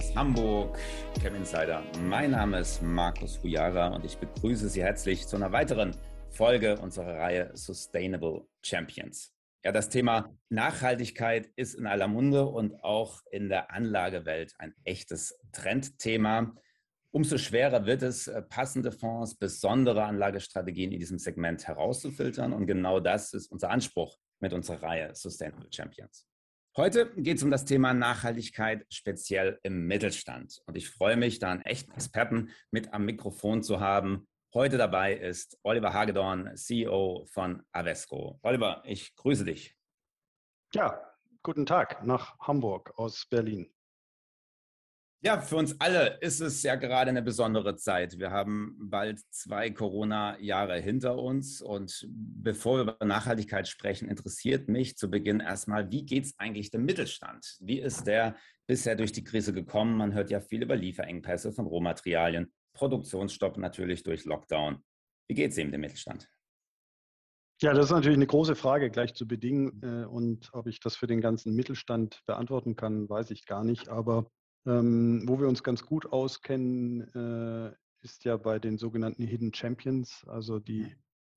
aus Hamburg, Chem Insider. Mein Name ist Markus Hujara und ich begrüße Sie herzlich zu einer weiteren Folge unserer Reihe Sustainable Champions. Ja, das Thema Nachhaltigkeit ist in aller Munde und auch in der Anlagewelt ein echtes Trendthema. Umso schwerer wird es, äh, passende Fonds, besondere Anlagestrategien in diesem Segment herauszufiltern. Und genau das ist unser Anspruch mit unserer Reihe Sustainable Champions. Heute geht es um das Thema Nachhaltigkeit, speziell im Mittelstand. Und ich freue mich, da einen echten Experten mit am Mikrofon zu haben. Heute dabei ist Oliver Hagedorn, CEO von Avesco. Oliver, ich grüße dich. Ja, guten Tag nach Hamburg aus Berlin. Ja, für uns alle ist es ja gerade eine besondere Zeit. Wir haben bald zwei Corona-Jahre hinter uns. Und bevor wir über Nachhaltigkeit sprechen, interessiert mich zu Beginn erstmal, wie geht es eigentlich dem Mittelstand? Wie ist der bisher durch die Krise gekommen? Man hört ja viel über Lieferengpässe von Rohmaterialien, Produktionsstopp natürlich durch Lockdown. Wie geht es ihm dem Mittelstand? Ja, das ist natürlich eine große Frage gleich zu Bedingen. Äh, und ob ich das für den ganzen Mittelstand beantworten kann, weiß ich gar nicht. Aber ähm, wo wir uns ganz gut auskennen, äh, ist ja bei den sogenannten Hidden Champions, also die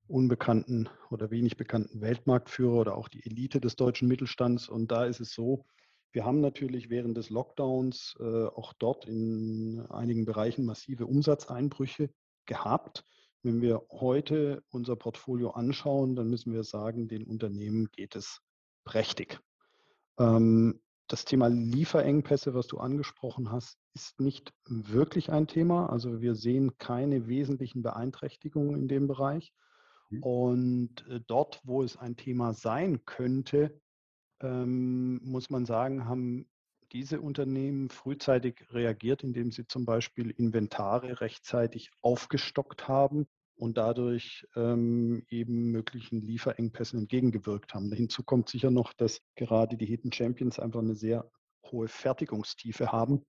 unbekannten oder wenig bekannten Weltmarktführer oder auch die Elite des deutschen Mittelstands. Und da ist es so, wir haben natürlich während des Lockdowns äh, auch dort in einigen Bereichen massive Umsatzeinbrüche gehabt. Wenn wir heute unser Portfolio anschauen, dann müssen wir sagen, den Unternehmen geht es prächtig. Ähm, das Thema Lieferengpässe, was du angesprochen hast, ist nicht wirklich ein Thema. Also wir sehen keine wesentlichen Beeinträchtigungen in dem Bereich. Mhm. Und äh, dort, wo es ein Thema sein könnte, ähm, muss man sagen, haben diese Unternehmen frühzeitig reagiert, indem sie zum Beispiel Inventare rechtzeitig aufgestockt haben und dadurch ähm, eben möglichen Lieferengpässen entgegengewirkt haben. Hinzu kommt sicher noch, dass gerade die Hidden Champions einfach eine sehr hohe Fertigungstiefe haben.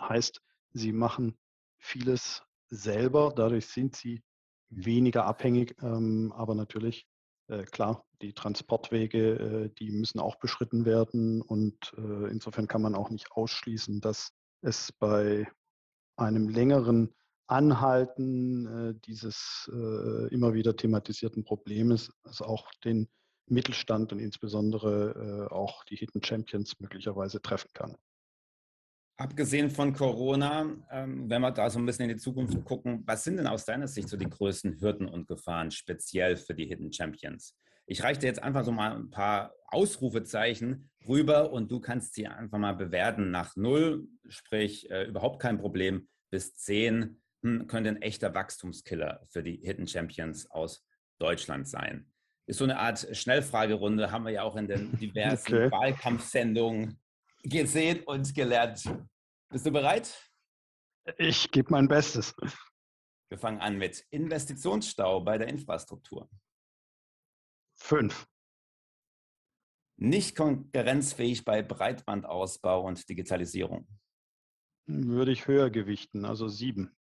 Heißt, sie machen vieles selber, dadurch sind sie weniger abhängig, ähm, aber natürlich äh, klar, die Transportwege, äh, die müssen auch beschritten werden und äh, insofern kann man auch nicht ausschließen, dass es bei einem längeren Anhalten äh, dieses äh, immer wieder thematisierten Problems, also auch den Mittelstand und insbesondere äh, auch die Hidden Champions möglicherweise treffen kann. Abgesehen von Corona, ähm, wenn wir da so ein bisschen in die Zukunft gucken, was sind denn aus deiner Sicht so die größten Hürden und Gefahren speziell für die Hidden Champions? Ich reiche dir jetzt einfach so mal ein paar Ausrufezeichen rüber und du kannst sie einfach mal bewerten nach null, sprich überhaupt kein Problem, bis zehn könnte ein echter Wachstumskiller für die Hidden Champions aus Deutschland sein. Ist so eine Art Schnellfragerunde, haben wir ja auch in den diversen okay. Wahlkampfsendungen gesehen und gelernt. Bist du bereit? Ich gebe mein Bestes. Wir fangen an mit Investitionsstau bei der Infrastruktur. Fünf. Nicht konkurrenzfähig bei Breitbandausbau und Digitalisierung. Würde ich höher gewichten, also sieben.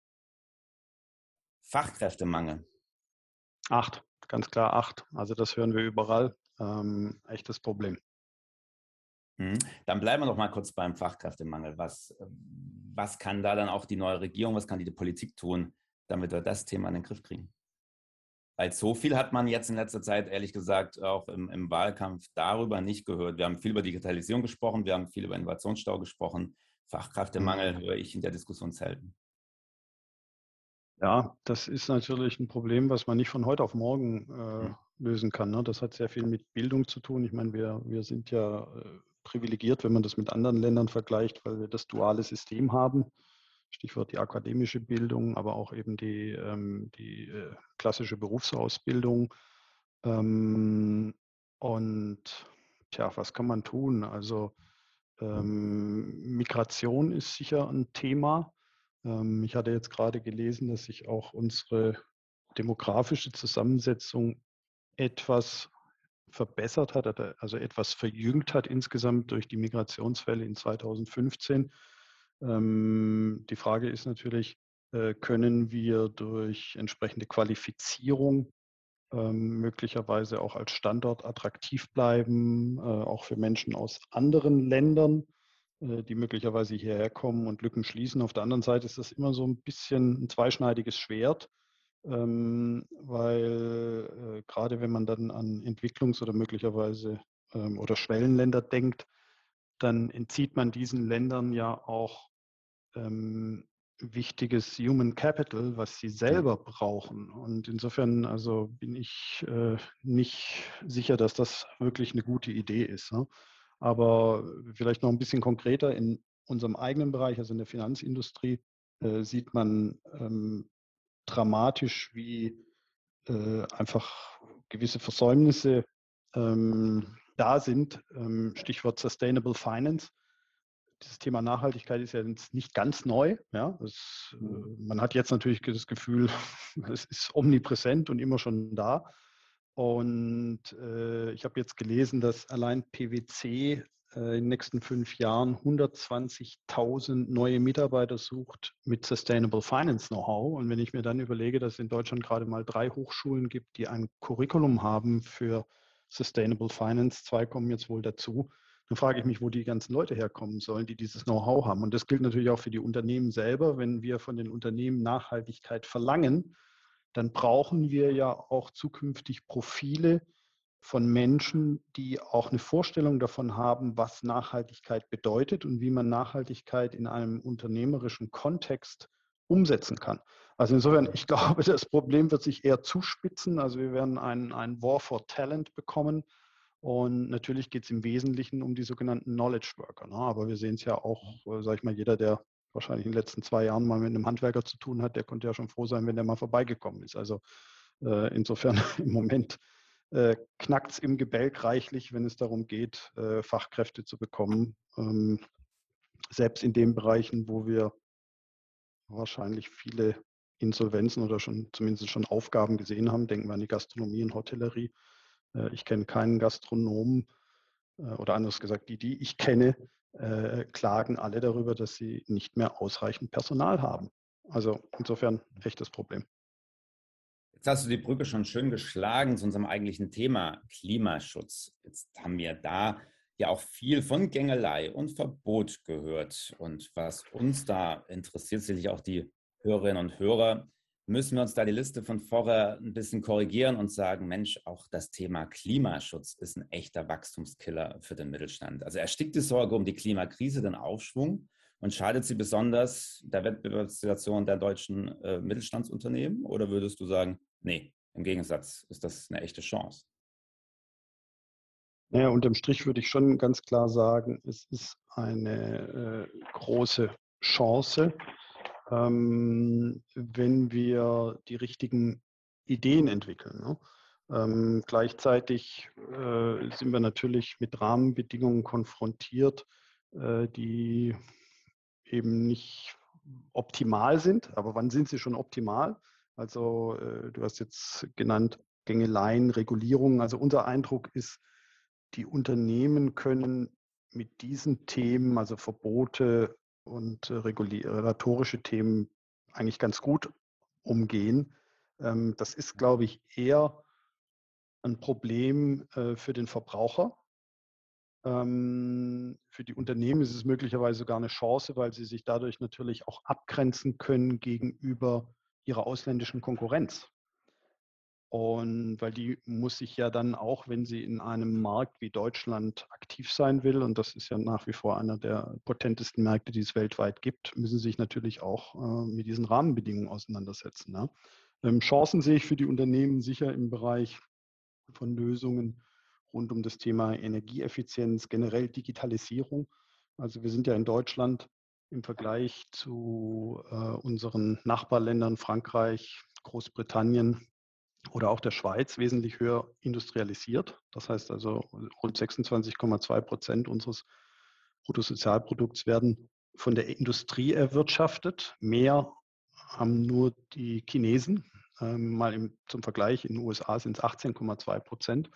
Fachkräftemangel? Acht, ganz klar acht. Also das hören wir überall. Ähm, echtes Problem. Mhm. Dann bleiben wir noch mal kurz beim Fachkräftemangel. Was, was kann da dann auch die neue Regierung, was kann die Politik tun, damit wir das Thema in den Griff kriegen? Weil so viel hat man jetzt in letzter Zeit, ehrlich gesagt, auch im, im Wahlkampf darüber nicht gehört. Wir haben viel über Digitalisierung gesprochen, wir haben viel über Innovationsstau gesprochen. Fachkräftemangel mhm. höre ich in der Diskussion selten. Ja, das ist natürlich ein Problem, was man nicht von heute auf morgen äh, lösen kann. Ne? Das hat sehr viel mit Bildung zu tun. Ich meine, wir, wir sind ja äh, privilegiert, wenn man das mit anderen Ländern vergleicht, weil wir das duale System haben. Stichwort die akademische Bildung, aber auch eben die, ähm, die äh, klassische Berufsausbildung. Ähm, und tja, was kann man tun? Also ähm, Migration ist sicher ein Thema. Ähm, ich hatte jetzt gerade gelesen, dass sich auch unsere demografische Zusammensetzung etwas verbessert hat, also etwas verjüngt hat insgesamt durch die Migrationsfälle in 2015. Ähm, die Frage ist natürlich, äh, können wir durch entsprechende Qualifizierung ähm, möglicherweise auch als Standort attraktiv bleiben, äh, auch für Menschen aus anderen Ländern? Äh, die möglicherweise hierher kommen und Lücken schließen. Auf der anderen Seite ist das immer so ein bisschen ein zweischneidiges Schwert, ähm, weil äh, gerade wenn man dann an Entwicklungs- oder möglicherweise ähm, oder Schwellenländer denkt, dann entzieht man diesen Ländern ja auch ähm, wichtiges Human Capital, was sie selber brauchen. Und insofern also bin ich äh, nicht sicher, dass das wirklich eine gute Idee ist. Ne? Aber vielleicht noch ein bisschen konkreter in unserem eigenen Bereich, also in der Finanzindustrie, äh, sieht man ähm, dramatisch, wie äh, einfach gewisse Versäumnisse ähm, da sind. Ähm, Stichwort Sustainable Finance dieses Thema Nachhaltigkeit ist ja nicht ganz neu. Ja? Es, äh, man hat jetzt natürlich das Gefühl, es ist omnipräsent und immer schon da. Und äh, ich habe jetzt gelesen, dass allein PwC äh, in den nächsten fünf Jahren 120.000 neue Mitarbeiter sucht mit Sustainable Finance Know-how. Und wenn ich mir dann überlege, dass es in Deutschland gerade mal drei Hochschulen gibt, die ein Curriculum haben für Sustainable Finance, zwei kommen jetzt wohl dazu, dann frage ich mich, wo die ganzen Leute herkommen sollen, die dieses Know-how haben. Und das gilt natürlich auch für die Unternehmen selber. Wenn wir von den Unternehmen Nachhaltigkeit verlangen, dann brauchen wir ja auch zukünftig Profile von Menschen, die auch eine Vorstellung davon haben, was Nachhaltigkeit bedeutet und wie man Nachhaltigkeit in einem unternehmerischen Kontext umsetzen kann. Also insofern, ich glaube, das Problem wird sich eher zuspitzen. Also wir werden einen, einen War for Talent bekommen und natürlich geht es im Wesentlichen um die sogenannten Knowledge Worker. Ne? Aber wir sehen es ja auch, äh, sage ich mal, jeder, der wahrscheinlich in den letzten zwei Jahren mal mit einem Handwerker zu tun hat, der konnte ja schon froh sein, wenn der mal vorbeigekommen ist. Also äh, insofern im Moment äh, knackt es im Gebälk reichlich, wenn es darum geht, äh, Fachkräfte zu bekommen. Ähm, selbst in den Bereichen, wo wir wahrscheinlich viele Insolvenzen oder schon zumindest schon Aufgaben gesehen haben, denken wir an die Gastronomie und Hotellerie, äh, ich kenne keinen Gastronomen äh, oder anders gesagt, die, die ich kenne, äh, klagen alle darüber, dass sie nicht mehr ausreichend Personal haben. Also insofern echtes Problem. Jetzt hast du die Brücke schon schön geschlagen zu unserem eigentlichen Thema Klimaschutz. Jetzt haben wir da ja auch viel von Gängelei und Verbot gehört. Und was uns da interessiert, sicherlich auch die Hörerinnen und Hörer, müssen wir uns da die Liste von vorher ein bisschen korrigieren und sagen, Mensch, auch das Thema Klimaschutz ist ein echter Wachstumskiller für den Mittelstand. Also erstickt die Sorge um die Klimakrise den Aufschwung und schadet sie besonders der Wettbewerbssituation der deutschen äh, Mittelstandsunternehmen? Oder würdest du sagen, nee, im Gegensatz ist das eine echte Chance? Naja, unterm Strich würde ich schon ganz klar sagen, es ist eine äh, große Chance ähm, wenn wir die richtigen Ideen entwickeln. Ne? Ähm, gleichzeitig äh, sind wir natürlich mit Rahmenbedingungen konfrontiert, äh, die eben nicht optimal sind. Aber wann sind sie schon optimal? Also äh, du hast jetzt genannt Gängeleien, Regulierungen. Also unser Eindruck ist, die Unternehmen können mit diesen Themen, also Verbote, und äh, regulatorische Themen eigentlich ganz gut umgehen. Ähm, das ist, glaube ich, eher ein Problem äh, für den Verbraucher. Ähm, für die Unternehmen ist es möglicherweise sogar eine Chance, weil sie sich dadurch natürlich auch abgrenzen können gegenüber ihrer ausländischen Konkurrenz. Und weil die muss sich ja dann auch, wenn sie in einem Markt wie Deutschland aktiv sein will, und das ist ja nach wie vor einer der potentesten Märkte, die es weltweit gibt, müssen sie sich natürlich auch äh, mit diesen Rahmenbedingungen auseinandersetzen. Ne? Ähm, Chancen sehe ich für die Unternehmen sicher im Bereich von Lösungen rund um das Thema Energieeffizienz, generell Digitalisierung. Also wir sind ja in Deutschland im Vergleich zu äh, unseren Nachbarländern Frankreich, Großbritannien, oder auch der Schweiz wesentlich höher industrialisiert. Das heißt also, rund 26,2 Prozent unseres Bruttosozialprodukts werden von der Industrie erwirtschaftet. Mehr haben nur die Chinesen. Ähm, mal im, zum Vergleich, in den USA sind es 18,2 Prozent.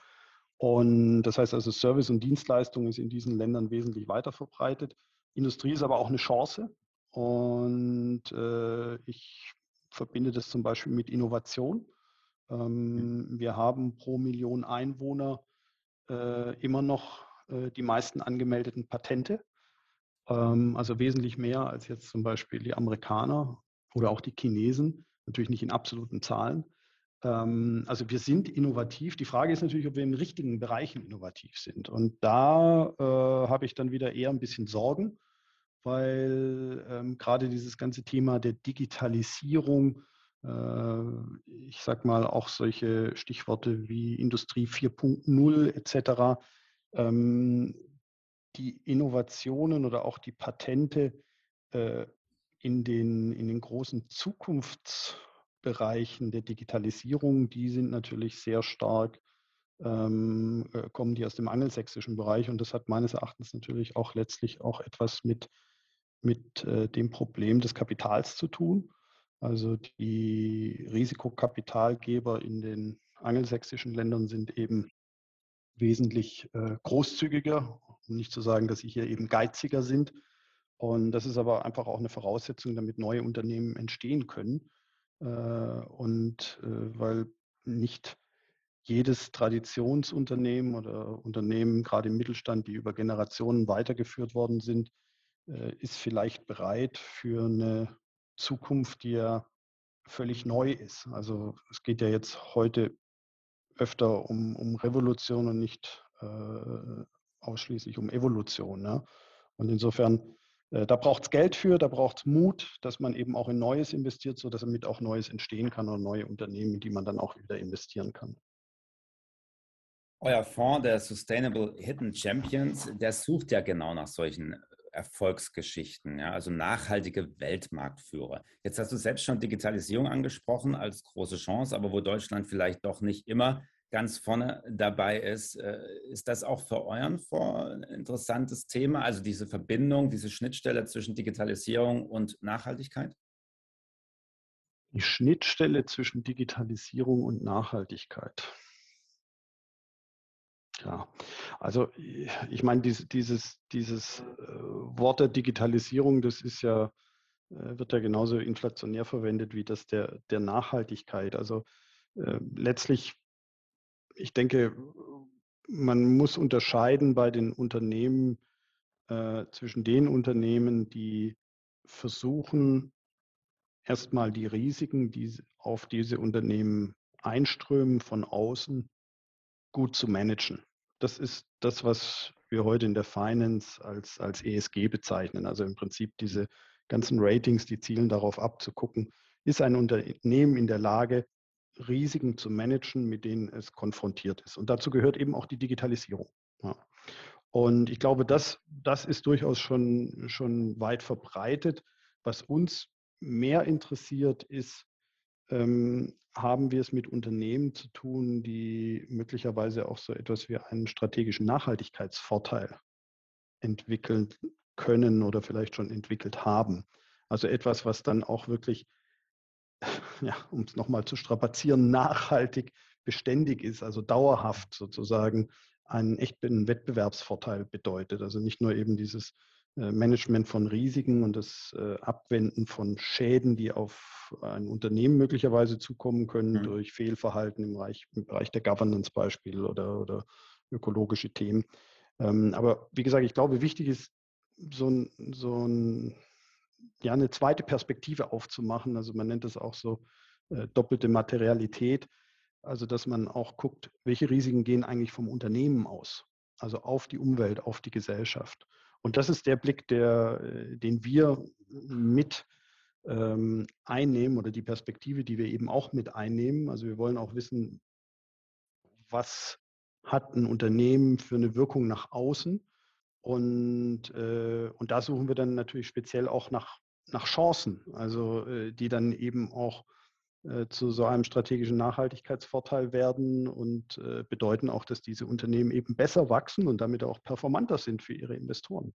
Und das heißt also, Service und Dienstleistung ist in diesen Ländern wesentlich weiter verbreitet. Industrie ist aber auch eine Chance. Und äh, ich verbinde das zum Beispiel mit Innovation. Ähm, wir haben pro Million Einwohner äh, immer noch äh, die meisten angemeldeten Patente. Ähm, also wesentlich mehr als jetzt zum Beispiel die Amerikaner oder auch die Chinesen. Natürlich nicht in absoluten Zahlen. Ähm, also wir sind innovativ. Die Frage ist natürlich, ob wir in richtigen Bereichen innovativ sind. Und da äh, habe ich dann wieder eher ein bisschen Sorgen, weil ähm, gerade dieses ganze Thema der Digitalisierung, ich sage mal auch solche Stichworte wie Industrie 4.0 etc., ähm, die Innovationen oder auch die Patente äh, in, den, in den großen Zukunftsbereichen der Digitalisierung, die sind natürlich sehr stark, ähm, äh, kommen die aus dem angelsächsischen Bereich und das hat meines Erachtens natürlich auch letztlich auch etwas mit, mit äh, dem Problem des Kapitals zu tun. Also die Risikokapitalgeber in den angelsächsischen Ländern sind eben wesentlich äh, großzügiger, um nicht zu sagen, dass sie hier eben geiziger sind. Und das ist aber einfach auch eine Voraussetzung, damit neue Unternehmen entstehen können. Äh, und äh, weil nicht jedes Traditionsunternehmen oder Unternehmen, gerade im Mittelstand, die über Generationen weitergeführt worden sind, ist vielleicht bereit für eine Zukunft, die ja völlig neu ist. Also es geht ja jetzt heute öfter um, um Revolution und nicht äh, ausschließlich um Evolution. Ne? Und insofern, äh, da braucht es Geld für, da braucht es Mut, dass man eben auch in Neues investiert, sodass damit auch Neues entstehen kann und neue Unternehmen, die man dann auch wieder investieren kann. Euer Fonds, der Sustainable Hidden Champions, der sucht ja genau nach solchen Erfolgsgeschichten, ja, also nachhaltige Weltmarktführer. Jetzt hast du selbst schon Digitalisierung angesprochen als große Chance, aber wo Deutschland vielleicht doch nicht immer ganz vorne dabei ist, äh, ist das auch für euren Fonds ein interessantes Thema, also diese Verbindung, diese Schnittstelle zwischen Digitalisierung und Nachhaltigkeit? Die Schnittstelle zwischen Digitalisierung und Nachhaltigkeit. Ja, also ich meine, dieses, dieses, dieses äh, Wort der Digitalisierung, das ist ja, äh, wird ja genauso inflationär verwendet wie das der, der Nachhaltigkeit. Also äh, letztlich, ich denke, man muss unterscheiden bei den Unternehmen äh, zwischen den Unternehmen, die versuchen, erstmal die Risiken, die auf diese Unternehmen einströmen von außen, gut zu managen. Das ist das, was wir heute in der Finance als, als ESG bezeichnen. Also im Prinzip diese ganzen Ratings, die zielen darauf ab, zu gucken, ist ein Unternehmen in der Lage, Risiken zu managen, mit denen es konfrontiert ist. Und dazu gehört eben auch die Digitalisierung. Ja. Und ich glaube, das, das ist durchaus schon, schon weit verbreitet. Was uns mehr interessiert, ist, ähm, haben wir es mit Unternehmen zu tun, die möglicherweise auch so etwas wie einen strategischen Nachhaltigkeitsvorteil entwickeln können oder vielleicht schon entwickelt haben. Also etwas, was dann auch wirklich, ja, um es nochmal zu strapazieren, nachhaltig beständig ist, also dauerhaft sozusagen einen echten Wettbewerbsvorteil bedeutet. Also nicht nur eben dieses Management von Risiken und das äh, Abwenden von Schäden, die auf ein Unternehmen möglicherweise zukommen können mhm. durch Fehlverhalten im Bereich, im Bereich der Governance Beispiel oder, oder ökologische Themen. Ähm, aber wie gesagt, ich glaube, wichtig ist, so ein, so ein, ja, eine zweite Perspektive aufzumachen. Also man nennt das auch so äh, doppelte Materialität. Also dass man auch guckt, welche Risiken gehen eigentlich vom Unternehmen aus, also auf die Umwelt, auf die Gesellschaft. Und das ist der Blick, der, äh, den wir mit ähm, einnehmen oder die Perspektive, die wir eben auch mit einnehmen. Also wir wollen auch wissen, was hat ein Unternehmen für eine Wirkung nach außen. Und, äh, und da suchen wir dann natürlich speziell auch nach, nach Chancen, also äh, die dann eben auch äh, zu so einem strategischen Nachhaltigkeitsvorteil werden und äh, bedeuten auch, dass diese Unternehmen eben besser wachsen und damit auch performanter sind für ihre Investoren.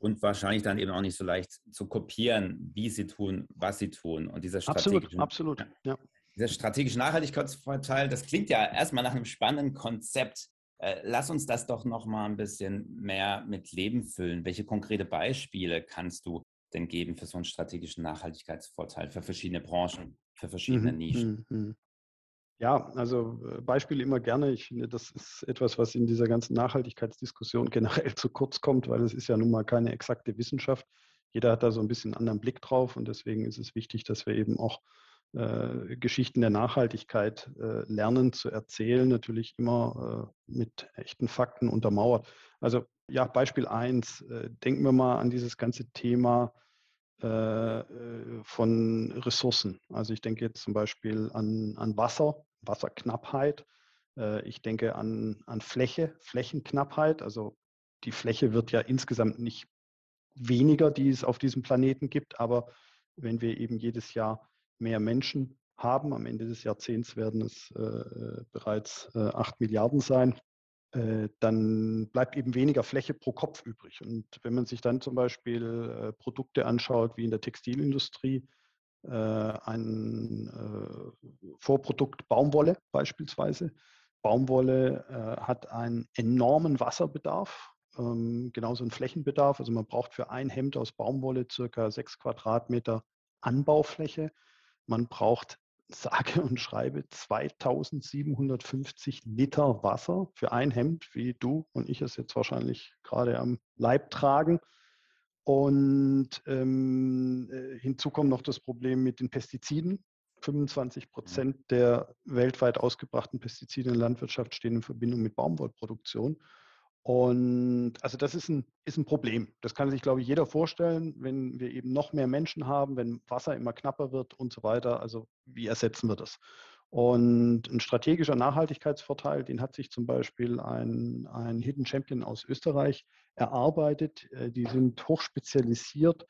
Und wahrscheinlich dann eben auch nicht so leicht zu kopieren, wie sie tun, was sie tun. Und dieser strategische, absolut, absolut. Ja. Dieser strategische Nachhaltigkeitsvorteil, das klingt ja erstmal nach einem spannenden Konzept. Äh, lass uns das doch noch mal ein bisschen mehr mit Leben füllen. Welche konkrete Beispiele kannst du denn geben für so einen strategischen Nachhaltigkeitsvorteil für verschiedene Branchen, für verschiedene mhm, Nischen? Mhm. Ja, also äh, Beispiele immer gerne. Ich finde, das ist etwas, was in dieser ganzen Nachhaltigkeitsdiskussion generell zu kurz kommt, weil es ist ja nun mal keine exakte Wissenschaft. Jeder hat da so ein bisschen einen anderen Blick drauf und deswegen ist es wichtig, dass wir eben auch äh, Geschichten der Nachhaltigkeit äh, lernen zu erzählen, natürlich immer äh, mit echten Fakten untermauert. Also ja, Beispiel 1, äh, denken wir mal an dieses ganze Thema äh, von Ressourcen. Also ich denke jetzt zum Beispiel an, an Wasser, Wasserknappheit. ich denke an, an Fläche, Flächenknappheit. Also die Fläche wird ja insgesamt nicht weniger, die es auf diesem Planeten gibt, aber wenn wir eben jedes Jahr mehr Menschen haben. Am Ende des Jahrzehnts werden es äh, bereits äh, 8 Milliarden sein. Äh, dann bleibt eben weniger Fläche pro Kopf übrig. Und wenn man sich dann zum Beispiel äh, Produkte anschaut, wie in der Textilindustrie, äh, ein äh, Vorprodukt Baumwolle beispielsweise. Baumwolle hat einen enormen Wasserbedarf, ähm, genauso einen Flächenbedarf. Also man braucht für ein Hemd aus Baumwolle circa sechs Quadratmeter Anbaufläche. Man braucht sage und schreibe 2750 Liter Wasser für ein Hemd, wie du und ich es jetzt wahrscheinlich gerade am Leib tragen. Und ähm, äh, hinzu kommt noch das Problem mit den Pestiziden. 25 mhm. Prozent der weltweit ausgebrachten Pestizide in der Landwirtschaft stehen in Verbindung mit Baumwollproduktion. Und also das ist ein, ist ein Problem. Das kann sich, glaube ich, jeder vorstellen, wenn wir eben noch mehr Menschen haben, wenn Wasser immer knapper wird und so weiter. Also wie ersetzen wir das? Und ein strategischer Nachhaltigkeitsvorteil, den hat sich zum Beispiel ein, ein Hidden Champion aus Österreich erarbeitet. Äh, die sind hochspezialisiert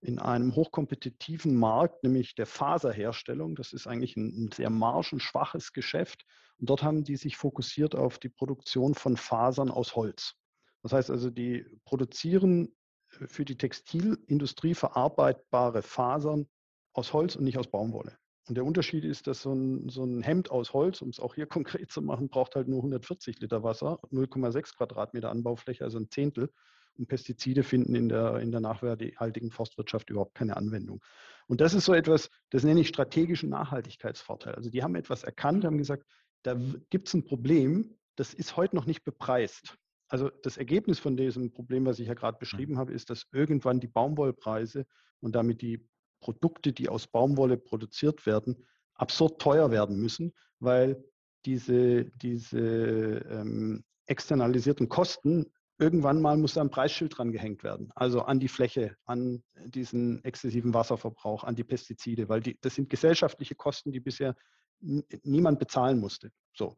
in einem hochkompetitiven Markt, nämlich der Faserherstellung. Das ist eigentlich ein, ein, sehr margenschwaches Geschäft. Und dort haben die sich fokussiert auf die Produktion von Fasern aus Holz. Das heißt also, die produzieren äh, für die Textilindustrie verarbeitbare Fasern aus Holz und nicht aus Baumwolle. Und der Unterschied ist, dass so ein, so ein Hemd aus Holz, um es auch hier konkret zu machen, braucht halt nur 140 Liter Wasser, 0,6 Quadratmeter Anbaufläche, also ein Zehntel und Pestizide finden in der, in der nachhaltigen Forstwirtschaft überhaupt keine Anwendung. Und das ist so etwas, das nenne ich strategischen Nachhaltigkeitsvorteil. Also die haben etwas erkannt, haben gesagt, da gibt es ein Problem, das ist heute noch nicht bepreist. Also das Ergebnis von diesem Problem, was ich ja gerade beschrieben mhm. habe, ist, dass irgendwann die Baumwollpreise und damit die Produkte, die aus Baumwolle produziert werden, absurd teuer werden müssen, weil diese, diese ähm, externalisierten Kosten irgendwann mal muss da ein Preisschild dran gehängt werden. Also an die Fläche, an diesen exzessiven Wasserverbrauch, an die Pestizide, weil die, das sind gesellschaftliche Kosten, die bisher niemand bezahlen musste. So,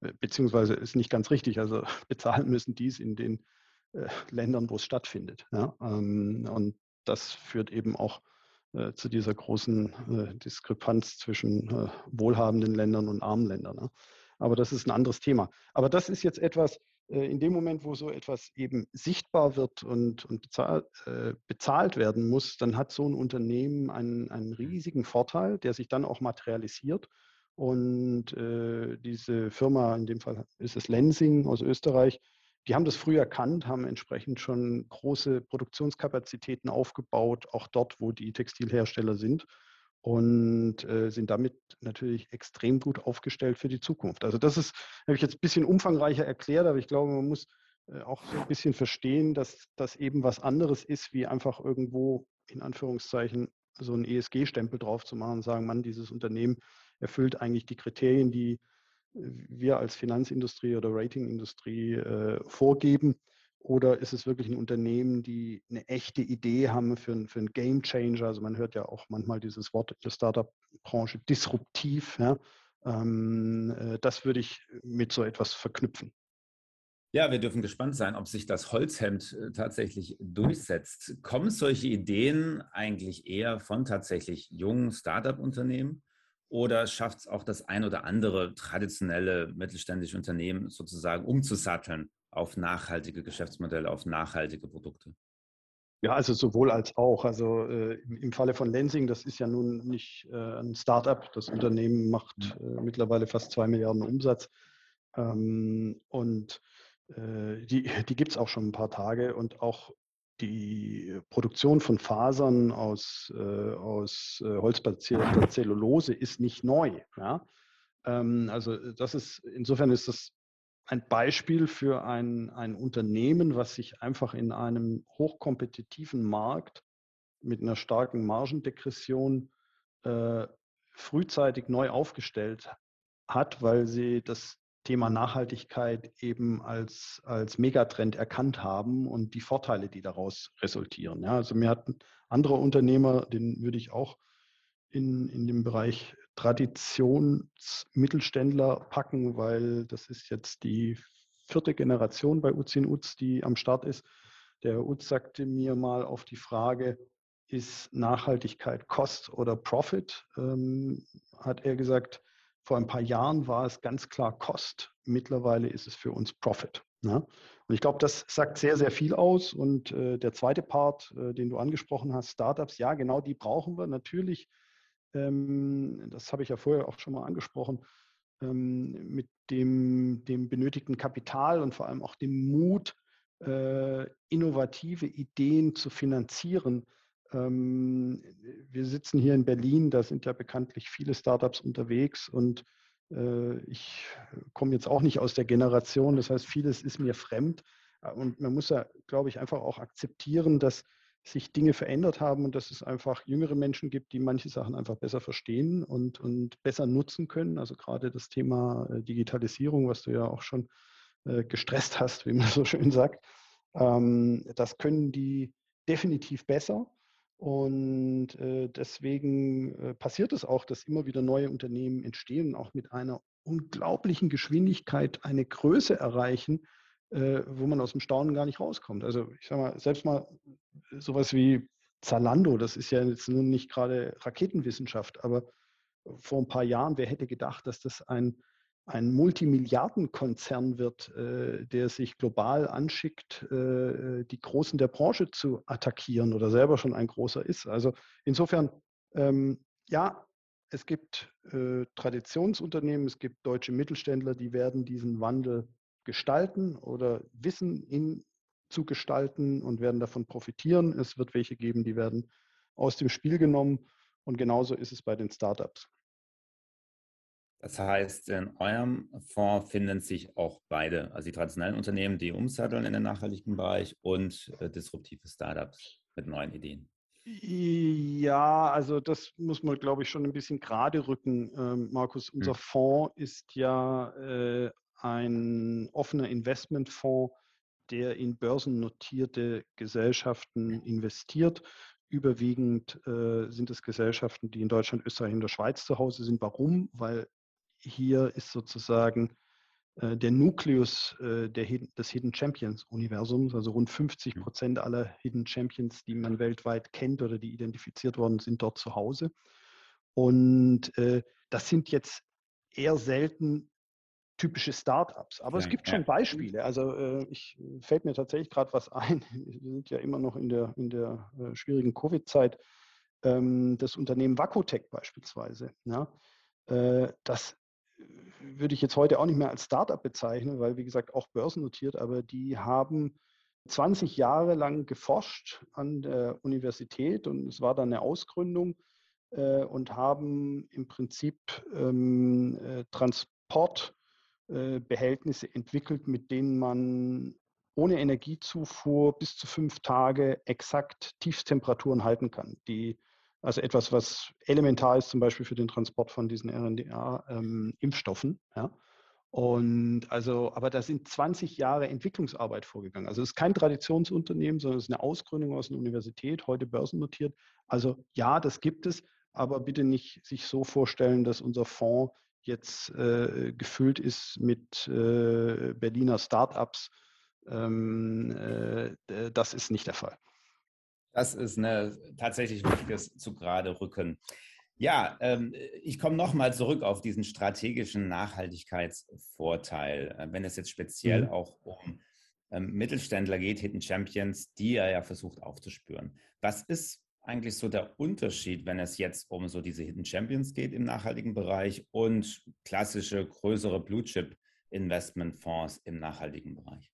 äh, beziehungsweise ist nicht ganz richtig. Also bezahlen müssen dies in den äh, Ländern, wo es stattfindet. Ja? Ähm, und das führt eben auch äh, zu dieser großen äh, Diskrepanz zwischen äh, wohlhabenden Ländern und armen Ländern. Ne? Aber das ist ein anderes Thema. Aber das ist jetzt etwas, in dem Moment, wo so etwas eben sichtbar wird und, und bezahlt, äh, bezahlt, werden muss, dann hat so ein Unternehmen einen, einen riesigen Vorteil, der sich dann auch materialisiert. Und äh, diese Firma, in dem Fall ist es Lensing aus Österreich, die haben das früh erkannt, haben entsprechend schon große Produktionskapazitäten aufgebaut, auch dort, wo die Textilhersteller sind und äh, sind damit natürlich extrem gut aufgestellt für die Zukunft. Also das ist, habe ich jetzt ein bisschen umfangreicher erklärt, aber ich glaube, man muss äh, auch so ein bisschen verstehen, dass das eben was anderes ist, wie einfach irgendwo in Anführungszeichen so einen ESG-Stempel drauf zu machen und sagen, Mann, dieses Unternehmen erfüllt eigentlich die Kriterien, die wir als Finanzindustrie oder Ratingindustrie äh, vorgeben. Oder ist es wirklich ein Unternehmen, die eine echte Idee haben für, für einen Game Changer? Also man hört ja auch manchmal dieses Wort in der Startup-Branche disruptiv. Ja? Ähm, äh, das würde ich mit so etwas verknüpfen. Ja, wir dürfen gespannt sein, ob sich das Holzhemd äh, tatsächlich durchsetzt. Kommen solche Ideen eigentlich eher von tatsächlich jungen Startup-Unternehmen oder schafft es auch das ein oder andere traditionelle mittelständische Unternehmen sozusagen umzusatteln auf nachhaltige Geschäftsmodelle, auf nachhaltige Produkte? Ja, also sowohl als auch. Also äh, im Falle von Lensing, das ist ja nun nicht äh, ein Start-up. Das Unternehmen macht mhm. äh, mittlerweile fast zwei Milliarden Umsatz. Ähm, und äh, die, die gibt es auch schon ein paar Tage. Und auch die Produktion von Fasern aus, äh, aus äh, holzbasierter Zellulose ist nicht neu. Ja? Ähm, also das ist, insofern ist das ein Beispiel für ein, ein Unternehmen, was sich einfach in einem hochkompetitiven Markt mit einer starken Margendegression äh, frühzeitig neu aufgestellt hat, weil sie das Thema Nachhaltigkeit eben als, als Megatrend erkannt haben und die Vorteile, die daraus resultieren. Ja, also mir hat ein anderer Unternehmer, den würde ich auch in, in dem Bereich Traditionsmittelständler packen, weil das ist jetzt die vierte Generation bei Uzin Uz, die am Start ist. Der Uz sagte mir mal auf die Frage, ist Nachhaltigkeit Cost oder Profit? Ähm, hat er gesagt, vor ein paar Jahren war es ganz klar Cost. Mittlerweile ist es für uns Profit. Ne? Und ich glaube, das sagt sehr, sehr viel aus. Und äh, der zweite Part, äh, den du angesprochen hast, Startups, ja, genau die brauchen wir natürlich das habe ich ja vorher auch schon mal angesprochen, ähm, mit dem, dem benötigten Kapital und vor allem auch dem Mut, äh, innovative Ideen zu finanzieren. Ähm, wir sitzen hier in Berlin, da sind ja bekanntlich viele Startups unterwegs und äh, ich komme jetzt auch nicht aus der Generation, das heißt, vieles ist mir fremd. Und man muss ja, glaube ich, einfach auch akzeptieren, dass sich Dinge verändert haben und dass es einfach jüngere Menschen gibt, die manche Sachen einfach besser verstehen und, und besser nutzen können. Also gerade das Thema äh, Digitalisierung, was du ja auch schon äh, gestresst hast, wie man so schön sagt, ähm, das können die definitiv besser. Und äh, deswegen passiert es auch, dass immer wieder neue Unternehmen entstehen, auch mit einer unglaublichen Geschwindigkeit eine Größe erreichen, äh, wo man aus dem Staunen gar nicht rauskommt. Also ich sage mal, selbst mal sowas wie Zalando, das ist ja jetzt nun nicht gerade Raketenwissenschaft, aber vor ein paar Jahren, wer hätte gedacht, dass das ein, ein Multimilliardenkonzern wird, äh, der sich global anschickt, äh, die Großen der Branche zu attackieren oder selber schon ein großer ist. Also insofern, ähm, ja, es gibt äh, Traditionsunternehmen, es gibt deutsche Mittelständler, die werden diesen Wandel gestalten oder wissen, ihn zu gestalten und werden davon profitieren. Es wird welche geben, die werden aus dem Spiel genommen. Und genauso ist es bei den Startups. Das heißt, in eurem Fonds finden sich auch beide, also die traditionellen Unternehmen, die umsatteln in den nachhaltigen Bereich und äh, disruptive Startups mit neuen Ideen. Ja, also das muss man, glaube ich, schon ein bisschen gerade rücken, ähm, Markus. Unser hm. Fonds ist ja äh, ein offener Investmentfonds, der in börsennotierte Gesellschaften investiert. Überwiegend äh, sind es Gesellschaften, die in Deutschland, Österreich und der Schweiz zu Hause sind. Warum? Weil hier ist sozusagen äh, der Nukleus äh, der, des Hidden Champions Universums, also rund 50 mhm. Prozent aller Hidden Champions, die man weltweit kennt oder die identifiziert worden sind, dort zu Hause. Und äh, das sind jetzt eher selten typische Startups. Aber ja, es gibt schon Beispiele. Also äh, ich fällt mir tatsächlich gerade was ein. Wir sind ja immer noch in der, in der äh, schwierigen Covid-Zeit. Ähm, das Unternehmen Vakotech beispielsweise. Ja, äh, das würde ich jetzt heute auch nicht mehr als Startup bezeichnen, weil wie gesagt auch börsennotiert, aber die haben 20 Jahre lang geforscht an der Universität und es war dann eine Ausgründung äh, und haben im Prinzip ähm, äh, Transport äh, Behältnisse entwickelt, mit denen man ohne Energiezufuhr bis zu fünf Tage exakt Tiefstemperaturen halten kann. Die, also etwas, was elementar ist, zum Beispiel für den Transport von diesen RNA-Impfstoffen. Ähm, ja. Und also, aber da sind 20 Jahre Entwicklungsarbeit vorgegangen. Also es ist kein Traditionsunternehmen, sondern es ist eine Ausgründung aus einer Universität, heute börsennotiert. Also ja, das gibt es, aber bitte nicht sich so vorstellen, dass unser Fonds jetzt äh, gefüllt ist mit äh, Berliner Startups. Ähm, äh, das ist nicht der Fall. Das ist eine tatsächlich wichtiges zu gerade rücken. Ja, ähm, ich komme nochmal zurück auf diesen strategischen Nachhaltigkeitsvorteil, äh, wenn es jetzt speziell mhm. auch um ähm, Mittelständler geht, Hidden Champions, die er ja versucht aufzuspüren. Was ist eigentlich so der Unterschied, wenn es jetzt um so diese Hidden Champions geht im nachhaltigen Bereich und klassische größere Blue Chip Investmentfonds im nachhaltigen Bereich?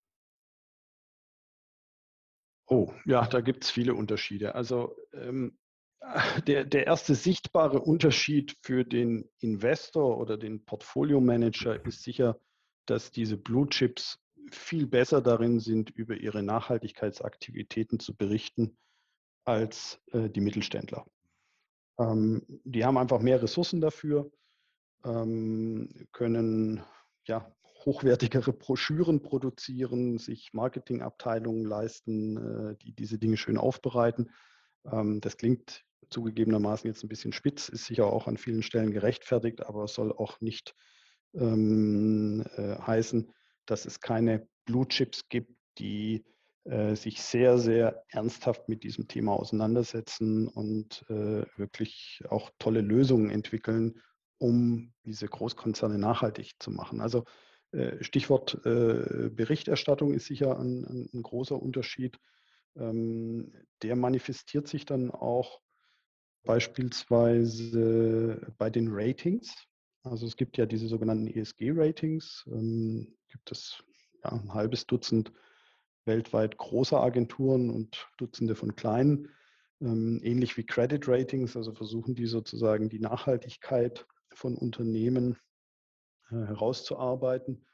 Oh, ja, da gibt es viele Unterschiede. Also ähm, der, der erste sichtbare Unterschied für den Investor oder den Portfolio Manager ist sicher, dass diese Blue Chips viel besser darin sind, über ihre Nachhaltigkeitsaktivitäten zu berichten als äh, die Mittelständler. Ähm, die haben einfach mehr Ressourcen dafür, ähm, können ja, hochwertigere Broschüren produzieren, sich Marketingabteilungen leisten, äh, die diese Dinge schön aufbereiten. Ähm, das klingt zugegebenermaßen jetzt ein bisschen spitz, ist sicher auch an vielen Stellen gerechtfertigt, aber soll auch nicht ähm, äh, heißen, dass es keine Blue Chips gibt, die sich sehr, sehr ernsthaft mit diesem Thema auseinandersetzen und äh, wirklich auch tolle Lösungen entwickeln, um diese Großkonzerne nachhaltig zu machen. Also äh, Stichwort äh, Berichterstattung ist sicher ein, ein, ein großer Unterschied. Ähm, der manifestiert sich dann auch beispielsweise bei den Ratings. Also es gibt ja diese sogenannten ESG-Ratings, ähm, gibt es ja, ein halbes Dutzend weltweit großer Agenturen und Dutzende von kleinen, ähm, ähnlich wie Credit Ratings, also versuchen die sozusagen die Nachhaltigkeit von Unternehmen äh, herauszuarbeiten.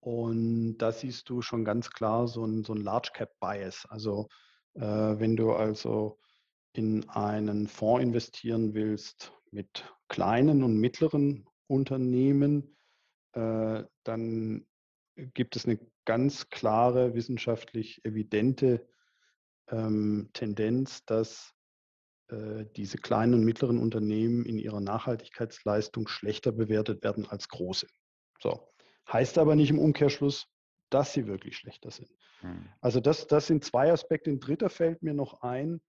Und da siehst du schon ganz klar so ein, so ein Large Cap Bias. Also äh, wenn du also in einen Fonds investieren willst mit kleinen und mittleren Unternehmen, äh, dann gibt es eine ganz klare, wissenschaftlich evidente ähm, Tendenz, dass äh, diese kleinen und mittleren Unternehmen in ihrer Nachhaltigkeitsleistung schlechter bewertet werden als große. So. Heißt aber nicht im Umkehrschluss, dass sie wirklich schlechter sind. Hm. Also das, das sind zwei Aspekte. Ein dritter fällt mir noch ein,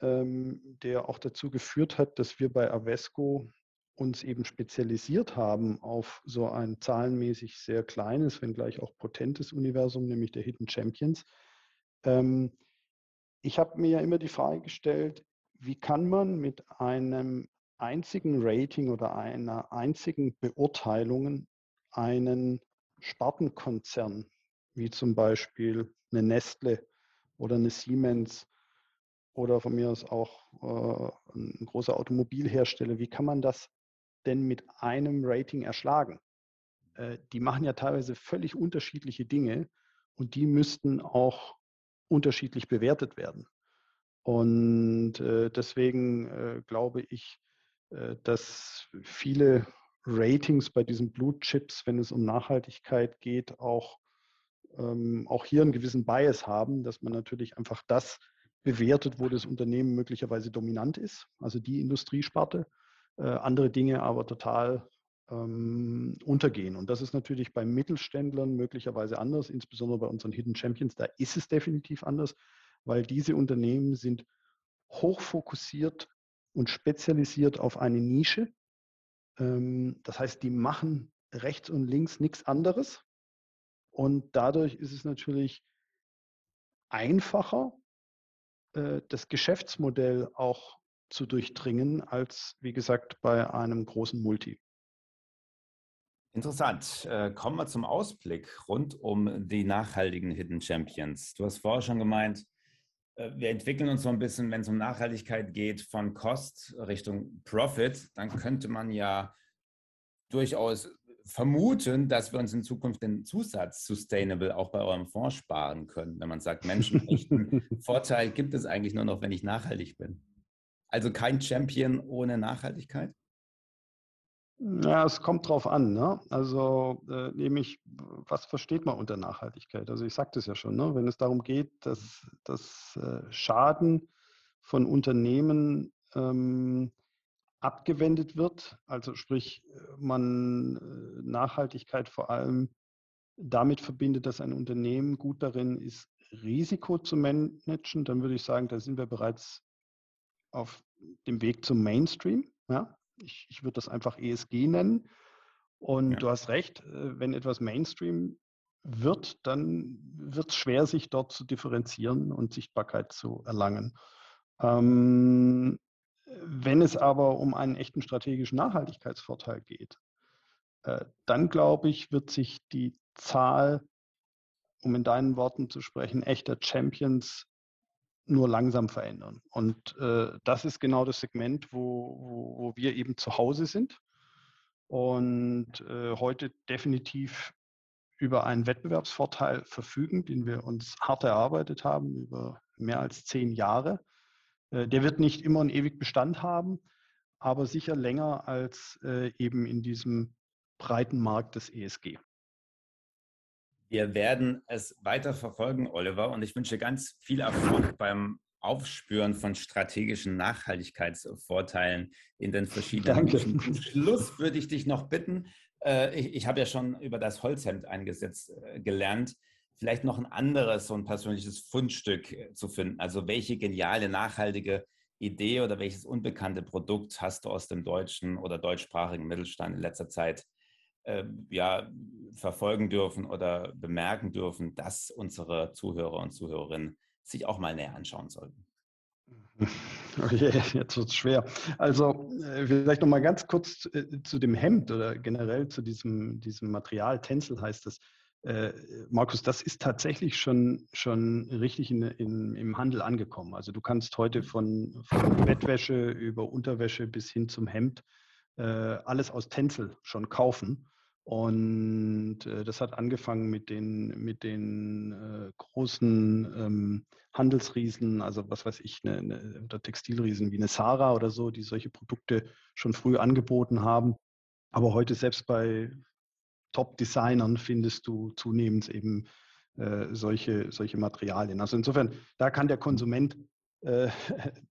ähm, der auch dazu geführt hat, dass wir bei Avesco uns eben spezialisiert haben auf so ein zahlenmäßig sehr kleines, wenngleich auch potentes Universum, nämlich der Hidden Champions. Ähm, ich habe mir ja immer die Frage gestellt, wie kann man mit einem einzigen Rating oder einer einzigen Beurteilung einen Spartenkonzern, wie zum Beispiel eine Nestle oder eine Siemens oder von mir aus auch äh, ein großer Automobilhersteller, wie kann man das denn mit einem Rating erschlagen? Äh, die machen ja teilweise völlig unterschiedliche Dinge und die müssten auch unterschiedlich bewertet werden. Und äh, deswegen äh, glaube ich, äh, dass viele Ratings bei diesen Blue Chips, wenn es um Nachhaltigkeit geht, auch, ähm, auch hier einen gewissen Bias haben, dass man natürlich einfach das bewertet, wo das Unternehmen möglicherweise dominant ist, also die Industriesparte, äh, andere Dinge aber total ähm, untergehen. Und das ist natürlich bei Mittelständlern möglicherweise anders, insbesondere bei unseren Hidden Champions, da ist es definitiv anders, weil diese Unternehmen sind hochfokussiert und spezialisiert auf eine Nische. Ähm, das heißt, die machen rechts und links nichts anderes. Und dadurch ist es natürlich einfacher, äh, das Geschäftsmodell auch zu durchdringen, als wie gesagt bei einem großen Multi. Interessant. Äh, kommen wir zum Ausblick rund um die nachhaltigen Hidden Champions. Du hast vorher schon gemeint, äh, wir entwickeln uns so ein bisschen, wenn es um Nachhaltigkeit geht, von Cost Richtung Profit. Dann könnte man ja durchaus vermuten, dass wir uns in Zukunft den Zusatz Sustainable auch bei eurem Fonds sparen können, wenn man sagt, Menschenrechten Vorteil gibt es eigentlich nur noch, wenn ich nachhaltig bin. Also kein Champion ohne Nachhaltigkeit? Ja, es kommt drauf an. Ne? Also äh, nämlich, was versteht man unter Nachhaltigkeit? Also ich sagte es ja schon, ne? wenn es darum geht, dass das äh, Schaden von Unternehmen ähm, abgewendet wird, also sprich man äh, Nachhaltigkeit vor allem damit verbindet, dass ein Unternehmen gut darin ist, Risiko zu managen, dann würde ich sagen, da sind wir bereits auf dem Weg zum Mainstream. Ja? Ich, ich würde das einfach ESG nennen. Und ja. du hast recht, äh, wenn etwas Mainstream wird, dann wird es schwer, sich dort zu differenzieren und Sichtbarkeit zu erlangen. Ähm, wenn es aber um einen echten strategischen Nachhaltigkeitsvorteil geht, äh, dann glaube ich, wird sich die Zahl, um in deinen Worten zu sprechen, echter Champions nur langsam verändern. Und äh, das ist genau das Segment, wo, wo, wo, wir eben zu Hause sind und äh, heute definitiv über einen Wettbewerbsvorteil verfügen, den wir uns hart erarbeitet haben über mehr als zehn Jahre. Äh, der wird nicht immer einen ewig Bestand haben, aber sicher länger als äh, eben in diesem breiten Markt des ESG. Wir werden es weiter verfolgen, Oliver, und ich wünsche ganz viel Erfolg beim Aufspüren von strategischen Nachhaltigkeitsvorteilen in den verschiedenen Danke. Zum Schluss würde ich dich noch bitten, äh, ich, ich habe ja schon über das Holzhemd eingesetzt äh, gelernt, vielleicht noch ein anderes, so ein persönliches Fundstück äh, zu finden. Also welche geniale, nachhaltige Idee oder welches unbekannte Produkt hast du aus dem deutschen oder deutschsprachigen Mittelstand in letzter Zeit äh, ja, verfolgen dürfen oder bemerken dürfen, dass unsere Zuhörer und Zuhörerinnen sich auch mal näher anschauen sollten? Okay, jetzt wird es schwer. Also äh, vielleicht noch mal ganz kurz äh, zu dem Hemd oder generell zu diesem, diesem Material. Tencel heißt es. Äh, Markus, das ist tatsächlich schon, schon richtig in, in, im Handel angekommen. Also du kannst heute von, von Bettwäsche über Unterwäsche bis hin zum Hemd äh, alles aus Tencel schon kaufen. Und äh, das hat angefangen mit den, mit den äh, großen ähm, Handelsriesen, also was weiß ich, eine, eine, oder Textilriesen wie eine Sarah oder so, die solche Produkte schon früh angeboten haben. Aber heute selbst bei Top-Designern findest du zunehmend eben äh, solche, solche Materialien. Also insofern, da kann der Konsument äh,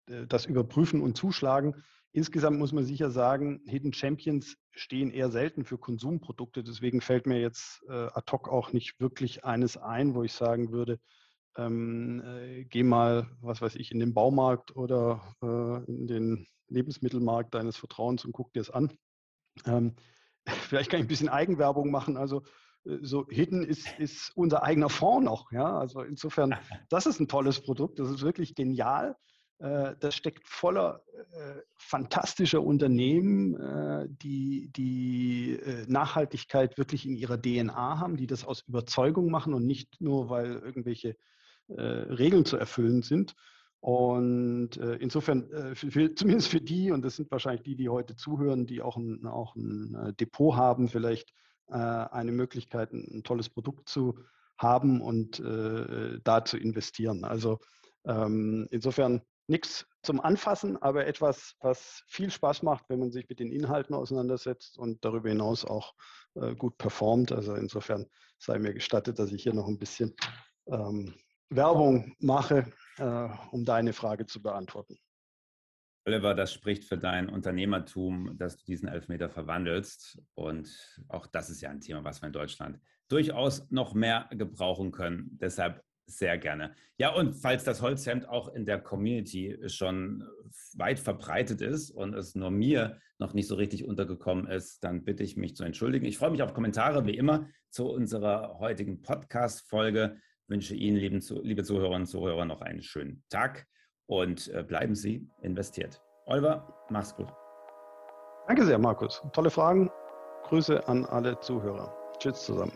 das überprüfen und zuschlagen. Insgesamt muss man sicher sagen, Hidden Champions stehen eher selten für Konsumprodukte. Deswegen fällt mir jetzt äh, ad hoc auch nicht wirklich eines ein, wo ich sagen würde, ähm, äh, geh mal, was weiß ich, in den Baumarkt oder äh, in den Lebensmittelmarkt deines Vertrauens und guck dir es an. Ähm, vielleicht kann ich ein bisschen Eigenwerbung machen. Also äh, so Hidden ist, ist unser eigener Fonds noch. Ja? Also insofern, das ist ein tolles Produkt. Das ist wirklich genial. Äh, das steckt voller äh, fantastischer Unternehmen, äh, die die Nachhaltigkeit wirklich in ihrer DNA haben, die das aus Überzeugung machen und nicht nur, weil irgendwelche Regeln zu erfüllen sind. Und insofern, für, zumindest für die, und das sind wahrscheinlich die, die heute zuhören, die auch ein, auch ein Depot haben, vielleicht eine Möglichkeit, ein, tolles Produkt zu haben und da zu investieren. Also ähm, insofern nichts zum Anfassen, aber etwas, was viel Spaß macht, wenn man sich mit den Inhalten auseinandersetzt und darüber hinaus auch äh, gut performt. Also insofern sei mir gestattet, dass ich hier noch ein bisschen ähm, Werbung mache, äh, um deine Frage zu beantworten. Oliver, das spricht für dein Unternehmertum, dass du diesen Elfmeter verwandelst. Und auch das ist ja ein Thema, was wir in Deutschland durchaus noch mehr gebrauchen können. Deshalb sehr gerne. Ja, und falls das Holzhemd auch in der Community schon weit verbreitet ist und es nur mir noch nicht so richtig untergekommen ist, dann bitte ich mich zu entschuldigen. Ich freue mich auf Kommentare, wie immer, zu unserer heutigen Podcast-Folge. Wünsche Ihnen, lieben, liebe Zuhörerinnen und Zuhörer, noch einen schönen Tag und äh, bleiben Sie investiert. Oliver, mach's gut. Danke sehr, Markus. Tolle Fragen. Grüße an alle Zuhörer. Tschüss zusammen.